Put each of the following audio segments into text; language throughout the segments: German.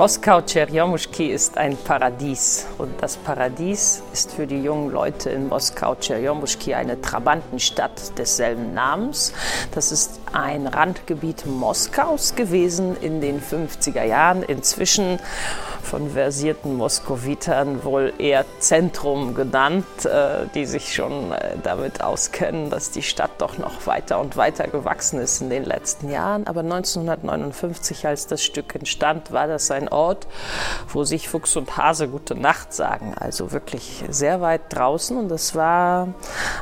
Moskau Tscherjomuschki ist ein Paradies und das Paradies ist für die jungen Leute in Moskau Tscherjomuschki eine Trabantenstadt desselben Namens. Das ist ein Randgebiet Moskaus gewesen in den 50er Jahren. Inzwischen von versierten Moskowitern wohl eher Zentrum genannt, äh, die sich schon äh, damit auskennen, dass die Stadt doch noch weiter und weiter gewachsen ist in den letzten Jahren. Aber 1959, als das Stück entstand, war das ein Ort, wo sich Fuchs und Hase gute Nacht sagen. Also wirklich sehr weit draußen. Und das war,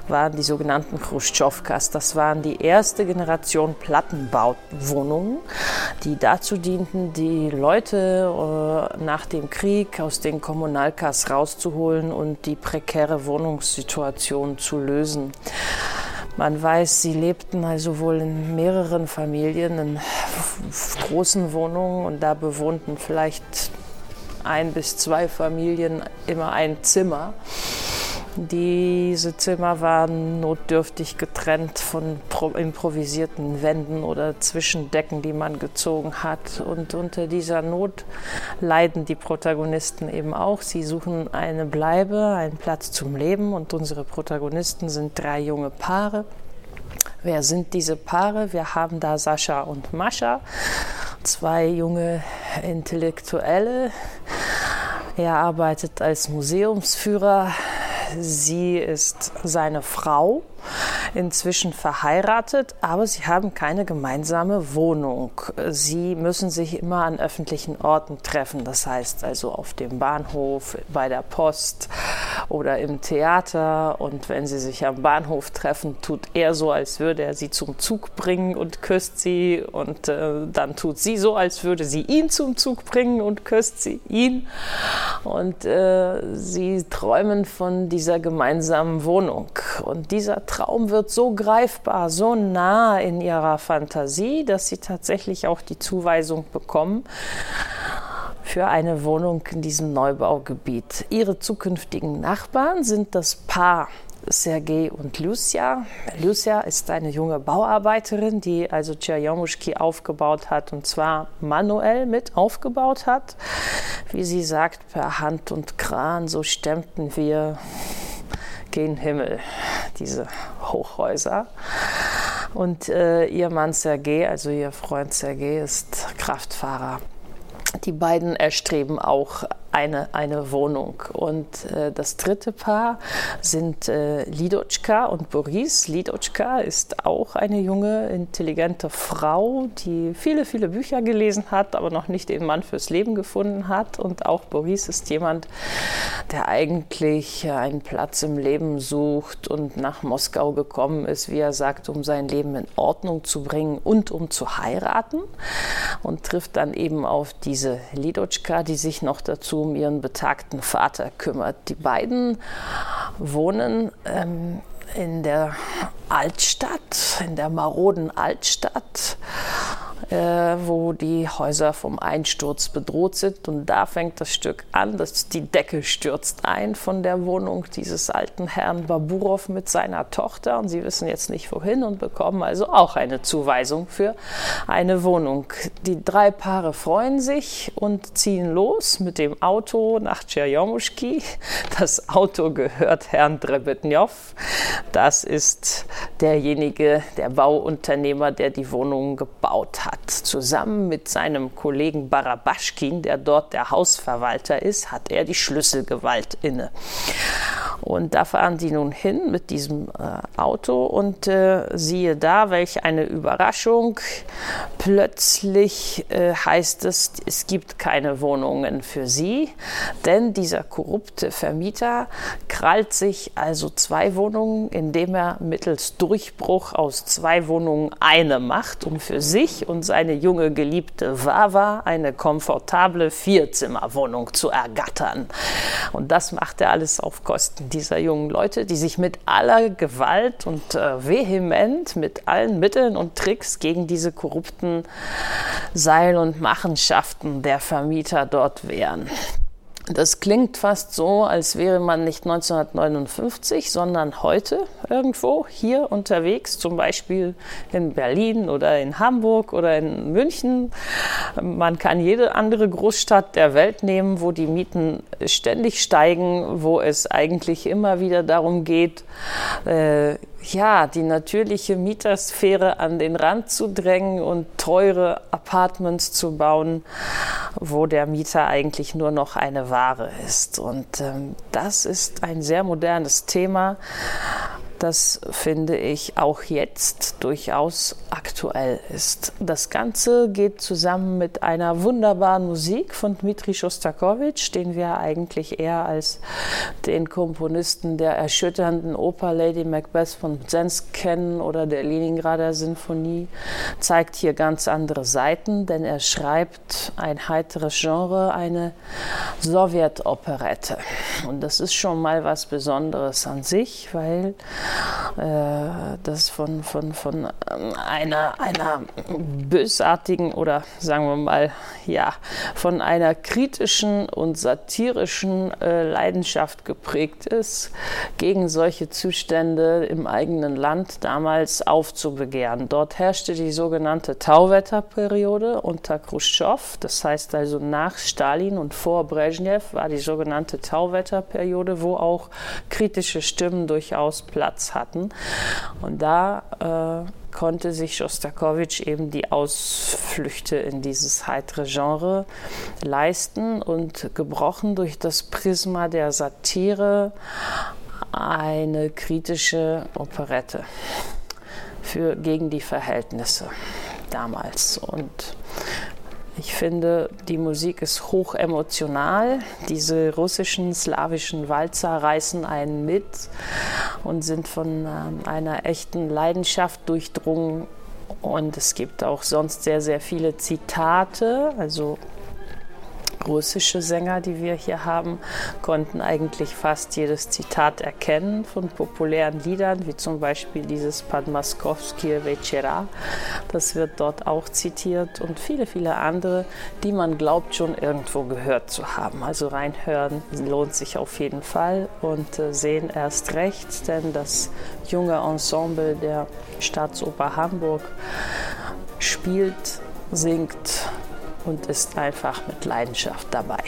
waren die sogenannten Khrushchevkas. Das waren die erste Generation Plattenbauwohnungen, die dazu dienten, die Leute äh, nach dem Krieg aus den Kommunalkas rauszuholen und die prekäre Wohnungssituation zu lösen. Man weiß, sie lebten also wohl in mehreren Familien, in großen Wohnungen und da bewohnten vielleicht ein bis zwei Familien immer ein Zimmer. Diese Zimmer waren notdürftig getrennt von improvisierten Wänden oder Zwischendecken, die man gezogen hat. Und unter dieser Not leiden die Protagonisten eben auch. Sie suchen eine Bleibe, einen Platz zum Leben. Und unsere Protagonisten sind drei junge Paare. Wer sind diese Paare? Wir haben da Sascha und Mascha, zwei junge Intellektuelle. Er arbeitet als Museumsführer Sie ist seine Frau inzwischen verheiratet, aber sie haben keine gemeinsame Wohnung. Sie müssen sich immer an öffentlichen Orten treffen, das heißt also auf dem Bahnhof, bei der Post oder im Theater. Und wenn sie sich am Bahnhof treffen, tut er so, als würde er sie zum Zug bringen und küsst sie. Und äh, dann tut sie so, als würde sie ihn zum Zug bringen und küsst sie ihn. Und äh, sie träumen von dieser gemeinsamen Wohnung. Und dieser Traum wird so greifbar, so nah in ihrer Fantasie, dass sie tatsächlich auch die Zuweisung bekommen für eine Wohnung in diesem Neubaugebiet. Ihre zukünftigen Nachbarn sind das Paar Sergei und Lucia. Lucia ist eine junge Bauarbeiterin, die also Tscherjomuschki aufgebaut hat und zwar manuell mit aufgebaut hat. Wie sie sagt, per Hand und Kran, so stemmten wir gen Himmel, diese Hochhäuser. Und äh, ihr Mann Sergei, also ihr Freund Sergei, ist Kraftfahrer. Die beiden erstreben auch eine, eine Wohnung. Und äh, das dritte Paar sind äh, Lidotschka und Boris. Lidotschka ist auch eine junge, intelligente Frau, die viele, viele Bücher gelesen hat, aber noch nicht den Mann fürs Leben gefunden hat. Und auch Boris ist jemand, der eigentlich einen Platz im Leben sucht und nach Moskau gekommen ist, wie er sagt, um sein Leben in Ordnung zu bringen und um zu heiraten. Und trifft dann eben auf diese Lidotschka, die sich noch dazu um ihren betagten Vater kümmert. Die beiden wohnen ähm, in der Altstadt, in der maroden Altstadt äh, wo die Häuser vom Einsturz bedroht sind. Und da fängt das Stück an, dass die Decke stürzt ein von der Wohnung dieses alten Herrn Baburov mit seiner Tochter. Und sie wissen jetzt nicht wohin und bekommen also auch eine Zuweisung für eine Wohnung. Die drei Paare freuen sich und ziehen los mit dem Auto nach Tscherjomuschki. Das Auto gehört Herrn Drebetnjow. Das ist derjenige, der Bauunternehmer, der die Wohnung gebaut hat hat. Zusammen mit seinem Kollegen Barabaschkin, der dort der Hausverwalter ist, hat er die Schlüsselgewalt inne. Und da fahren sie nun hin mit diesem äh, Auto und äh, siehe da, welch eine Überraschung. Plötzlich äh, heißt es, es gibt keine Wohnungen für sie, denn dieser korrupte Vermieter krallt sich also zwei Wohnungen, indem er mittels Durchbruch aus zwei Wohnungen eine macht, um für sich und seine junge Geliebte Wawa eine komfortable Vierzimmerwohnung zu ergattern. Und das macht er alles auf Kosten dieser jungen Leute, die sich mit aller Gewalt und äh, vehement mit allen Mitteln und Tricks gegen diese korrupten Seil- und Machenschaften der Vermieter dort wehren. Das klingt fast so, als wäre man nicht 1959, sondern heute irgendwo hier unterwegs, zum Beispiel in Berlin oder in Hamburg oder in München. Man kann jede andere Großstadt der Welt nehmen, wo die Mieten ständig steigen, wo es eigentlich immer wieder darum geht, äh, ja, die natürliche Mietersphäre an den Rand zu drängen und teure Apartments zu bauen, wo der Mieter eigentlich nur noch eine Ware ist. Und ähm, das ist ein sehr modernes Thema das finde ich auch jetzt durchaus aktuell ist. Das Ganze geht zusammen mit einer wunderbaren Musik von Dmitri Schostakowitsch, den wir eigentlich eher als den Komponisten der erschütternden Oper Lady Macbeth von Zensk kennen oder der Leningrader Sinfonie, zeigt hier ganz andere Seiten, denn er schreibt ein heiteres Genre, eine Sowjetoperette. Und das ist schon mal was Besonderes an sich, weil das von, von, von ähm, einer, einer bösartigen oder sagen wir mal, ja, von einer kritischen und satirischen äh, Leidenschaft geprägt ist, gegen solche Zustände im eigenen Land damals aufzubegehren. Dort herrschte die sogenannte Tauwetterperiode unter Khrushchev, das heißt also nach Stalin und vor Brezhnev war die sogenannte Tauwetterperiode, wo auch kritische Stimmen durchaus Platz hatten. Und da äh, konnte sich Schostakowitsch eben die Ausflüchte in dieses heitere Genre leisten und gebrochen durch das Prisma der Satire eine kritische Operette für, gegen die Verhältnisse damals. Und ich finde, die Musik ist hoch emotional. Diese russischen, slawischen Walzer reißen einen mit und sind von ähm, einer echten Leidenschaft durchdrungen. Und es gibt auch sonst sehr, sehr viele Zitate, also russische Sänger, die wir hier haben, konnten eigentlich fast jedes Zitat erkennen von populären Liedern, wie zum Beispiel dieses Padmaskowskie Večera. Das wird dort auch zitiert und viele, viele andere, die man glaubt schon irgendwo gehört zu haben. Also reinhören lohnt sich auf jeden Fall und äh, sehen erst recht, denn das junge Ensemble der Staatsoper Hamburg spielt, singt und ist einfach mit Leidenschaft dabei.